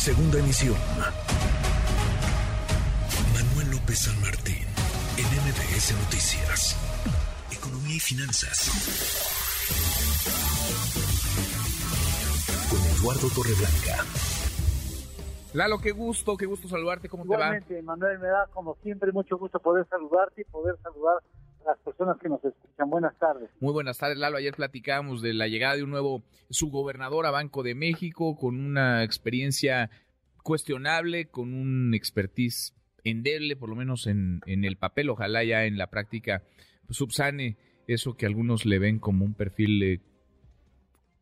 Segunda emisión. Manuel López San Martín, en MBS Noticias. Economía y finanzas. Con Eduardo Torreblanca. Lalo, qué gusto, qué gusto saludarte, ¿cómo Igualmente, te va? Manuel, me da como siempre mucho gusto poder saludarte y poder saludar las personas que nos escuchan. Buenas tardes. Muy buenas tardes, Lalo. Ayer platicábamos de la llegada de un nuevo subgobernador a Banco de México con una experiencia cuestionable, con un expertise endeble, por lo menos en, en el papel. Ojalá ya en la práctica subsane eso que algunos le ven como un perfil eh,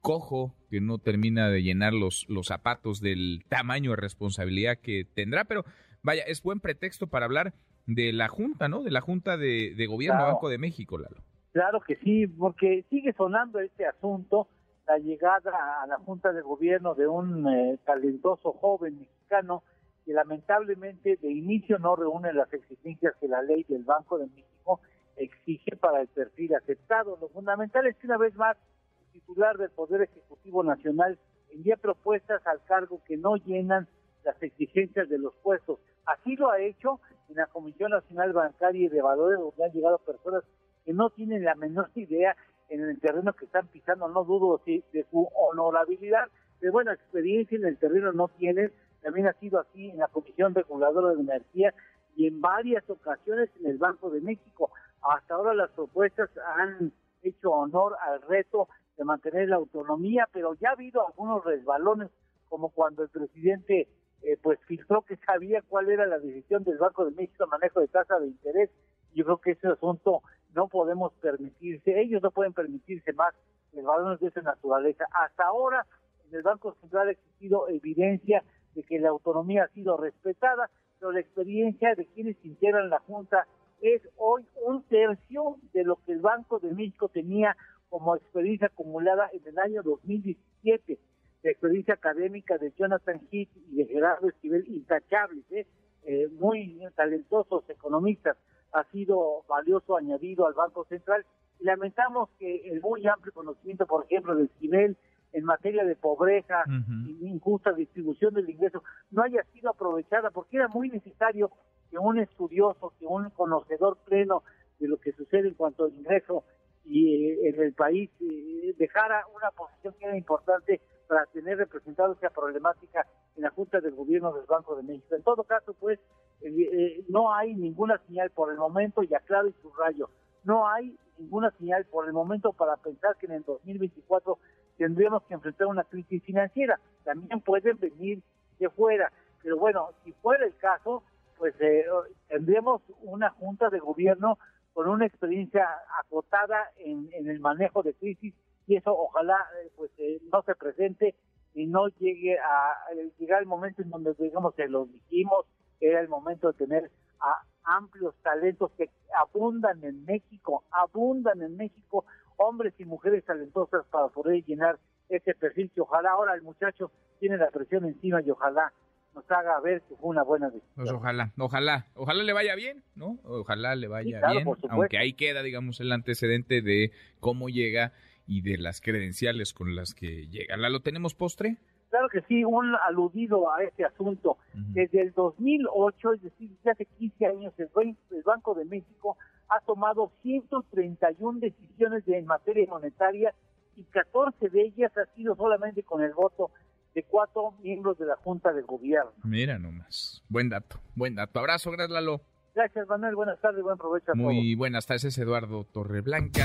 cojo que no termina de llenar los, los zapatos del tamaño de responsabilidad que tendrá, pero vaya, es buen pretexto para hablar de la Junta, ¿no? De la Junta de, de Gobierno Claro. Banco de México, Lalo. Claro que sí, porque sigue sonando este asunto, la llegada a la Junta de Gobierno de un eh, talentoso joven mexicano que lamentablemente de inicio no reúne las exigencias que la ley del Banco de México exige para el perfil aceptado. Lo fundamental es que una vez más el titular del Poder Ejecutivo Nacional envía propuestas al cargo que no llenan las exigencias de los puestos. Así lo ha hecho en la Comisión Nacional Bancaria y de Valores, donde han llegado personas que no tienen la menor idea en el terreno que están pisando, no dudo sí, de su honorabilidad, pero bueno, experiencia en el terreno no tienen, también ha sido así en la Comisión Reguladora de Energía y en varias ocasiones en el Banco de México. Hasta ahora las propuestas han hecho honor al reto de mantener la autonomía, pero ya ha habido algunos resbalones, como cuando el presidente eh, pues filtró que sabía cuál era la decisión del Banco de México en manejo de tasa de interés. Yo creo que ese asunto no podemos permitirse, ellos no pueden permitirse más resbalones de esa naturaleza. Hasta ahora en el Banco Central ha existido evidencia de que la autonomía ha sido respetada, pero la experiencia de quienes integran la Junta es hoy un tercio de lo que el Banco de México tenía como experiencia acumulada en el año 2017. La experiencia académica de Jonathan Heath y de Gerardo Esquivel, intachables, ¿eh? Eh, muy talentosos economistas, ha sido valioso añadido al Banco Central. Y lamentamos que el muy amplio conocimiento, por ejemplo, de Esquivel en materia de pobreza, Ujú. injusta distribución del ingreso, no haya sido aprovechada, porque era muy necesario que un estudioso, que un conocedor pleno de lo que sucede en cuanto al ingreso y eh, en el país eh, dejara una posición que era importante para tener representado esa problemática en la Junta del Gobierno del Banco de México. En todo caso, pues, eh, eh, no hay ninguna señal por el momento, y aclaro y subrayo, no hay ninguna señal por el momento para pensar que en el 2024 tendríamos que enfrentar una crisis financiera. También pueden venir de fuera, pero bueno, si fuera el caso, pues eh, tendríamos una junta de gobierno con una experiencia acotada en, en el manejo de crisis y eso ojalá eh, pues eh, no se presente y no llegue a eh, llegar el momento en donde digamos que lo dijimos era el momento de tener a amplios talentos que abundan en México, abundan en México hombres y mujeres talentosas para poder llenar ese perfil que ojalá ahora el muchacho tiene la presión encima y ojalá nos haga ver que fue una buena decisión. Pues ojalá, ojalá, ojalá le vaya bien, ¿no? Ojalá le vaya claro, bien, aunque ahí queda, digamos, el antecedente de cómo llega y de las credenciales con las que llega. ¿La lo tenemos postre? Claro que sí, un aludido a este asunto. Ujú. Desde el 2008, es decir, desde hace 15 años, el, el Banco de México ha tomado 131 decisiones de, en materia monetaria y 14 de ellas ha sido solamente con el voto de cuatro miembros de la Junta de Gobierno. Mira nomás, buen dato, buen dato. Abrazo, gracias Lalo. Gracias, Manuel. Buenas tardes, buen provecho a todos. Muy buenas tardes, es Eduardo Torreblanca.